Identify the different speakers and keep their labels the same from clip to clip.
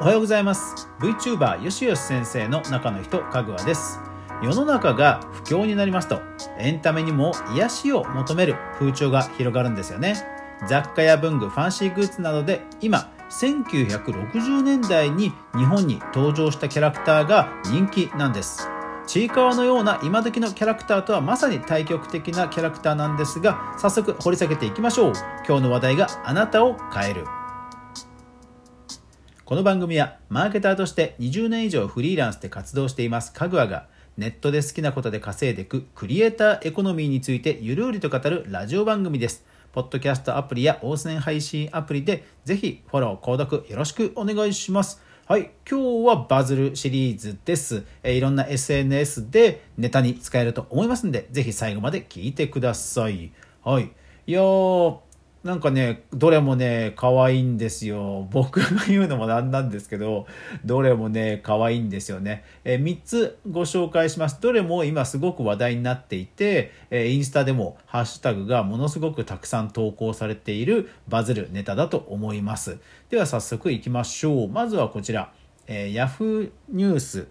Speaker 1: おはようございます。VTuber よしよし先生の中の人かぐわです。世の中が不況になりますとエンタメにも癒しを求める風潮が広がるんですよね。雑貨や文具ファンシーグッズなどで今1960年代に日本に登場したキャラクターが人気なんです。ちいかわのような今時のキャラクターとはまさに対極的なキャラクターなんですが早速掘り下げていきましょう。今日の話題があなたを変える。この番組はマーケターとして20年以上フリーランスで活動していますかぐわがネットで好きなことで稼いでいくクリエイターエコノミーについてゆるりと語るラジオ番組です。ポッドキャストアプリや応戦配信アプリでぜひフォロー、購読よろしくお願いします。はい、今日はバズるシリーズです。えいろんな SNS でネタに使えると思いますんで、ぜひ最後まで聞いてください。はい。いやー、なんかね、どれもね、可愛いんですよ。僕が言うのもなんなんですけど、どれもね、可愛いんですよね。えー、3つご紹介します。どれも今すごく話題になっていて、えー、インスタでもハッシュタグがものすごくたくさん投稿されているバズるネタだと思います。では早速いきましょう。まずはこちら、えー、Yahoo ニュース。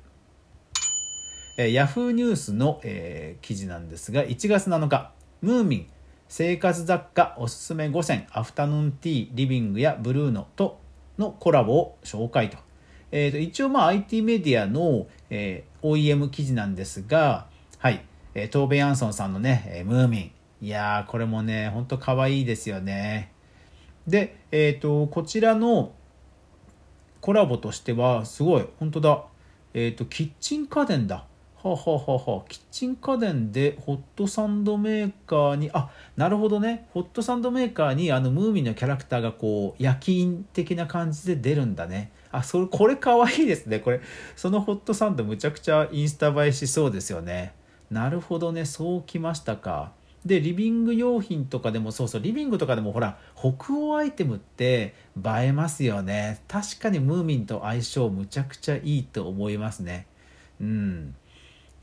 Speaker 1: えー、Yahoo ニュースの、えー、記事なんですが、1月7日、ムーミン、生活雑貨おすすめ5選アフタヌーンティーリビングやブルーノとのコラボを紹介と,、えー、と一応まあ IT メディアの、えー、OEM 記事なんですがはい、えー、トーベ・ヤンソンさんのね、えー、ムーミン。いやーこれもねほんと可愛いですよね。で、えっ、ー、とこちらのコラボとしてはすごい本当だ。えっ、ー、とキッチン家電だ。ははははキッチン家電でホットサンドメーカーにあなるほどね。ホットサンドメーカーにあのムーミンのキャラクターがこう焼き印的な感じで出るんだね。あそれこれかわいいですね。これそのホットサンドむちゃくちゃインスタ映えしそうですよね。なるほどね。そうきましたか。でリビング用品とかでもそうそうリビングとかでもほら北欧アイテムって映えますよね。確かにムーミンと相性むちゃくちゃいいと思いますね。うん。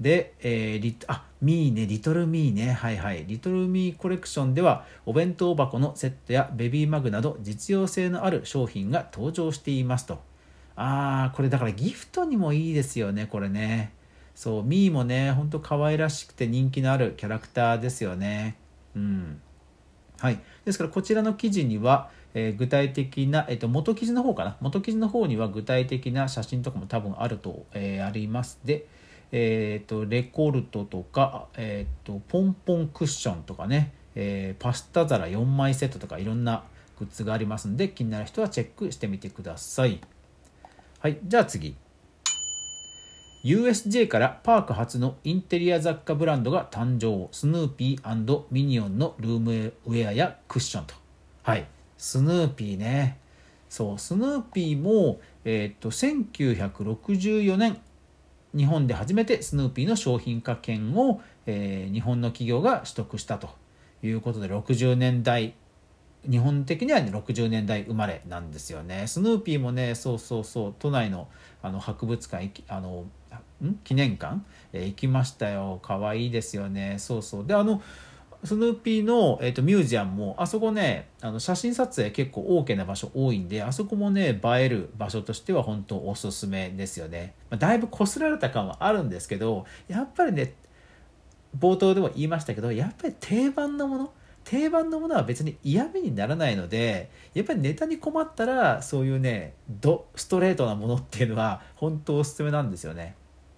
Speaker 1: で、えー、リあミーねリトルミーね。はいはい。リトルミーコレクションではお弁当箱のセットやベビーマグなど実用性のある商品が登場していますと。ああこれだからギフトにもいいですよねこれね。そうミーもねほんと可愛らしくて人気のあるキャラクターですよね。うん。はい。ですからこちらの記事にはえー、具体的な、えー、と元記事の方かな？元記事の方には具体的な写真とかも多分あると、えー、あります。で、えーと、レコルトとか、えーと、ポンポンクッションとかね、えー、パスタ皿4枚セットとかいろんなグッズがありますんで気になる人はチェックしてみてください。はい、じゃあ次。USJ からパーク初のインテリア雑貨ブランドが誕生スヌーピーミニオンのルームウェアやクッションとはいスヌーピーねそうスヌーピーも、えー、っと1964年日本で初めてスヌーピーの商品化権を、えー、日本の企業が取得したということで60年代日本的には、ね、60年代生まれなんですよね。スヌーピーもねそうそうそう都内のあの博物館あのん？記念館、えー、行きましたよ。可愛いですよね。そうそう。であのスヌーピーの、えーと、ミュージアムもあそこねあの写真撮影結構 OK な場所多いんであそこもね映える場所としては本当おすすめですよね、まあ、だいぶこすられた感はあるんですけどやっぱりね冒頭でも言いましたけどやっぱり定番のもの定番のものは別に嫌味にならないのでやっぱりネタに困ったらそういうねドストレートなものっていうのは本当おすすめなんですよね。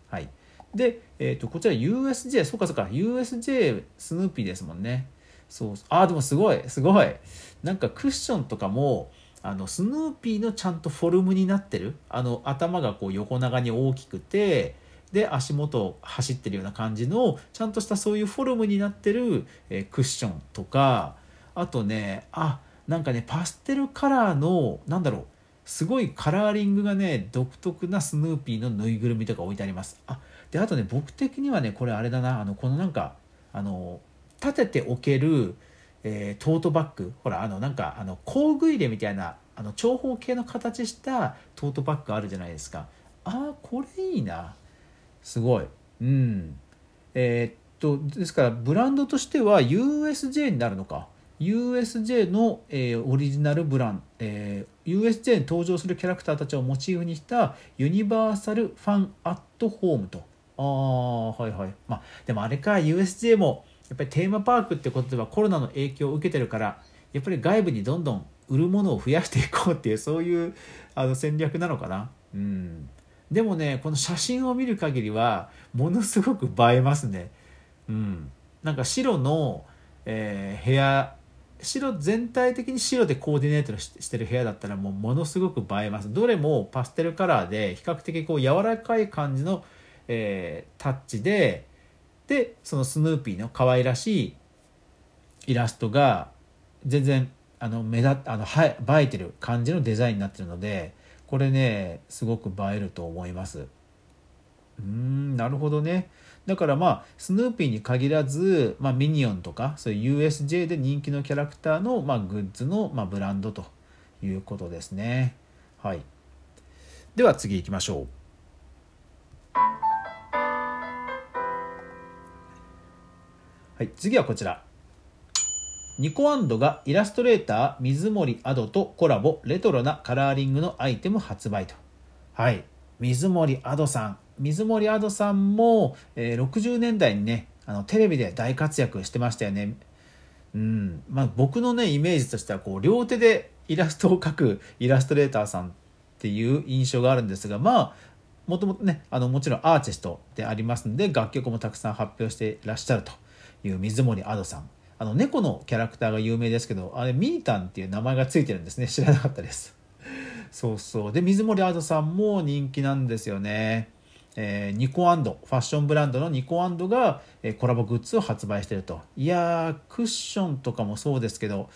Speaker 1: はい。で、えー、とこちら USJ そうかそうか USJ スヌーピーですもんね。そうああでもすごいすごい。なんかクッションとかもあのスヌーピーのちゃんとフォルムになってる。あの頭がこう横長に大きくてで足元を走ってるような感じのちゃんとしたそういうフォルムになってる、えー、クッションとかあとねあなんかねパステルカラーのなんだろうすごいカラーリングがね独特なスヌーピーのぬいぐるみとか置いてあります。あであとね僕的にはねこれあれだなあのこのなんかあの立てておける、えー、トートバッグ。ほらあのなんかあの工具入れみたいなあの長方形の形したトートバッグあるじゃないですか。ああこれいいな。すごい。うん。えー、っとですからブランドとしては USJ になるのか。USJ の、えー、オリジナルブラン、えー、USJ に登場するキャラクターたちをモチーフにしたユニバーサルファンアットホームと。ああはいはい。まあでもあれか USJ もやっぱりテーマパークってことではコロナの影響を受けてるからやっぱり外部にどんどん売るものを増やしていこうっていうそういうあの戦略なのかな。うん。でもねこの写真を見る限りはものすごく映えますね。うん。なんか白の、えー、部屋白全体的に白でコーディネートしてる部屋だったらもうものすごく映えます。どれもパステルカラーで比較的こう柔らかい感じの、えー、タッチででそのスヌーピーの可愛らしいイラストが全然あの目立あのは映えてる感じのデザインになってるのでこれねすごく映えると思います。うんなるほどね。だからまあスヌーピーに限らず、まあ、ミニオンとかそういう USJ で人気のキャラクターの、まあ、グッズの、まあ、ブランドということですね。はい。では次行きましょう。はい次はこちらニコアンドがイラストレーター水森アドとコラボレトロなカラーリングのアイテム発売と。はい。水森アドさん。水森アドさんも、えー、60年代にね、あのテレビで大活躍してましたよね。うん。まあ僕のね、イメージとしては、こう、両手でイラストを描くイラストレーターさんっていう印象があるんですが、まあ、もともとね、あの、もちろんアーティストでありますんで、楽曲もたくさん発表していらっしゃるという水森アドさん。あの猫のキャラクターが有名ですけどあれミータンっていう名前がついてるんですね。知らなかったです。そうそう。で水森アドさんも人気なんですよね。えー、ニコアンド。ファッションブランドのニコアンドが、えー、コラボグッズを発売してると。いやークッションとかもそうですけど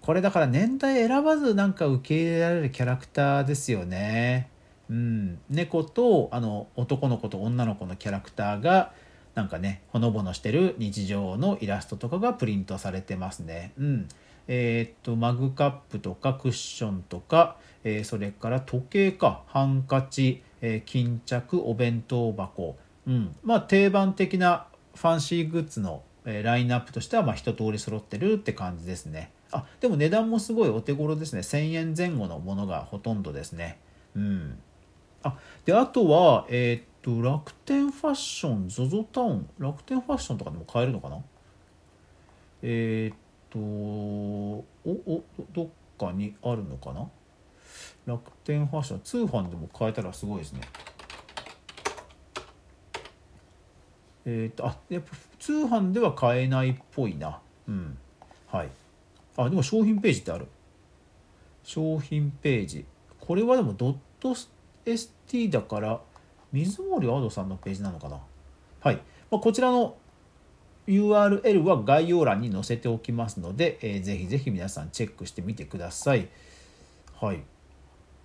Speaker 1: これだから年代選ばずなんか受け入れられるキャラクターですよね。うん。猫とあの男の子と女の子のキャラクターがなんかねほのぼのしてる日常のイラストとかがプリントされてますね。うんえー、っとマグカップとかクッションとか、えー、それから時計かハンカチ、えー、巾着お弁当箱、うん、まあ定番的なファンシーグッズの、えラインナップとしてはまあ一通り揃ってるって感じですね。あでも値段もすごいお手頃ですね1000円前後のものがほとんどですね。うん、あであとは、えー、と楽天ファッション ZOZO タウン。楽天ファッションとかでも買えるのかな？えっ、とおおどっかにあるのかな？楽天ファッション。通販でも買えたらすごいですね。えっ、とあやっぱ通販では買えないっぽいな。うん。はい。あでも商品ページってある。商品ページ。これはでもドット ST だから水森アドさんのページなのかな？はい、まあ、こちらの URL は概要欄に載せておきますので、えー、ぜひぜひ皆さんチェックしてみてください。はい。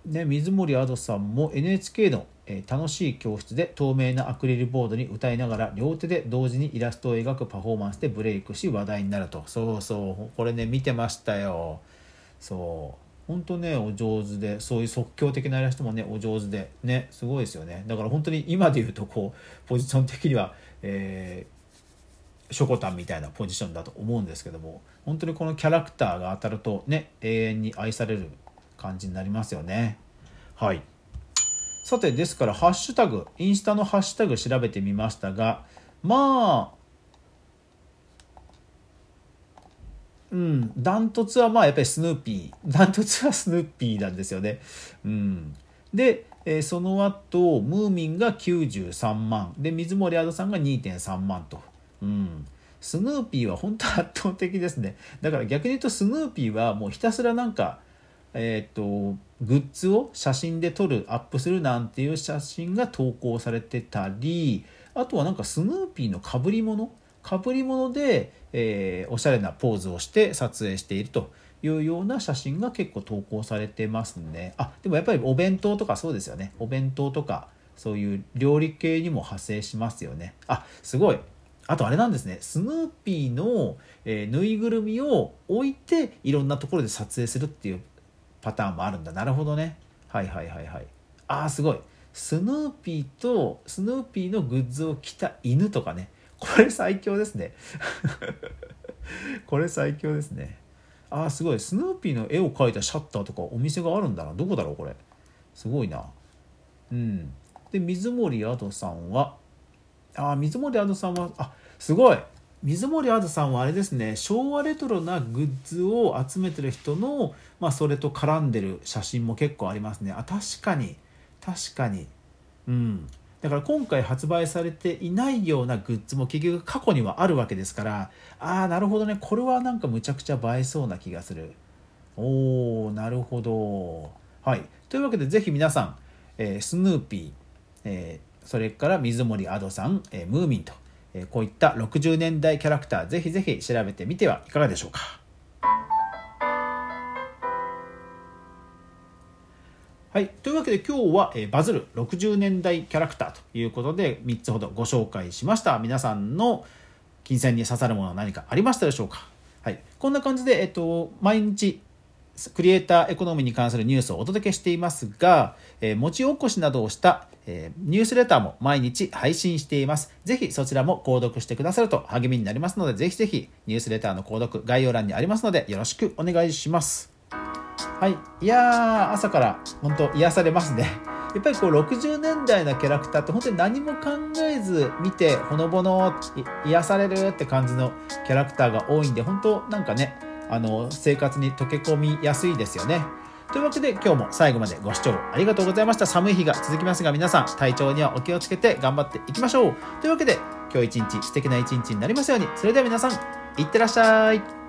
Speaker 1: ね、水森アドさんも NHK の、えー、楽しい教室で透明なアクリルボードに歌いながら両手で同時にイラストを描くパフォーマンスでブレイクし話題になると。そうそう、これね、見てましたよ。そう。本当ねお上手でそういう即興的なイラストもねお上手でねすごいですよね。だから本当に今で言うとこうポジション的には、えー、ショコタンみたいなポジションだと思うんですけども本当にこのキャラクターが当たるとね永遠に愛される感じになりますよね。はい。さてですからハッシュタグインスタのハッシュタグ調べてみましたがまあうん、ダントツはまあやっぱりスヌーピー。ダントツはスヌーピーなんですよね。うん。で、えー、その後、ムーミンが93万。で、水森亜土さんが2.3万と。うん。スヌーピーは本当圧倒的ですね。だから逆に言うとスヌーピーはもうひたすらなんか、えっ、と、グッズを写真で撮る、アップするなんていう写真が投稿されてたり、あとはなんかスヌーピーの被り物かぶり物で、えー、おしゃれなポーズをして撮影しているというような写真が結構投稿されてますね。あでもやっぱりお弁当とかそうですよね。お弁当とかそういう料理系にも派生しますよね。あすごい。あとあれなんですね。スヌーピーの、えー、ぬいぐるみを置いていろんなところで撮影するっていうパターンもあるんだ。なるほどね。はいはいはいはい。ああすごい。スヌーピーとスヌーピーのグッズを着た犬とかねこれ最強ですね。これ最強ですね。あーすごい。スヌーピーの絵を描いたシャッターとかお店があるんだな。どこだろうこれ。すごいな。うん。で水森アドさんはあー水森アドさんはあすごい。水森アドさんはあれですね。昭和レトロなグッズを集めてる人の、まあ、それと絡んでる写真も結構ありますね。あ確かに。確かに。うん。だから今回発売されていないようなグッズも結局過去にはあるわけですからああなるほどね。これはなんかむちゃくちゃ映えそうな気がする。おーなるほど。はい。というわけでぜひ皆さん、えースヌーピー、えーそれから水森アドさん、えームーミンと、えこういった60年代キャラクターぜひぜひ調べてみてはいかがでしょうか。はい。というわけで今日は、えーバズる60年代キャラクターということで3つほどご紹介しました。皆さんの金銭に刺さるものは何かありましたでしょうか？はい。こんな感じで、えっと、毎日クリエイターエコノミーに関するニュースをお届けしていますが、えー文字起こしなどをした、えーニュースレターも毎日配信しています。ぜひそちらも購読してくださると励みになりますので、ぜひぜひニュースレターの購読概要欄にありますのでよろしくお願いします。はい、いやー朝から本当癒されますね。やっぱりこう60年代のキャラクターって本当に何も考えず見てほのぼの癒されるって感じのキャラクターが多いんで本当なんかねあの生活に溶け込みやすいですよね。というわけで今日も最後までご視聴ありがとうございました。寒い日が続きますが皆さん体調にはお気をつけて頑張っていきましょう。というわけで今日一日素敵な一日になりますように。それでは皆さんいってらっしゃい。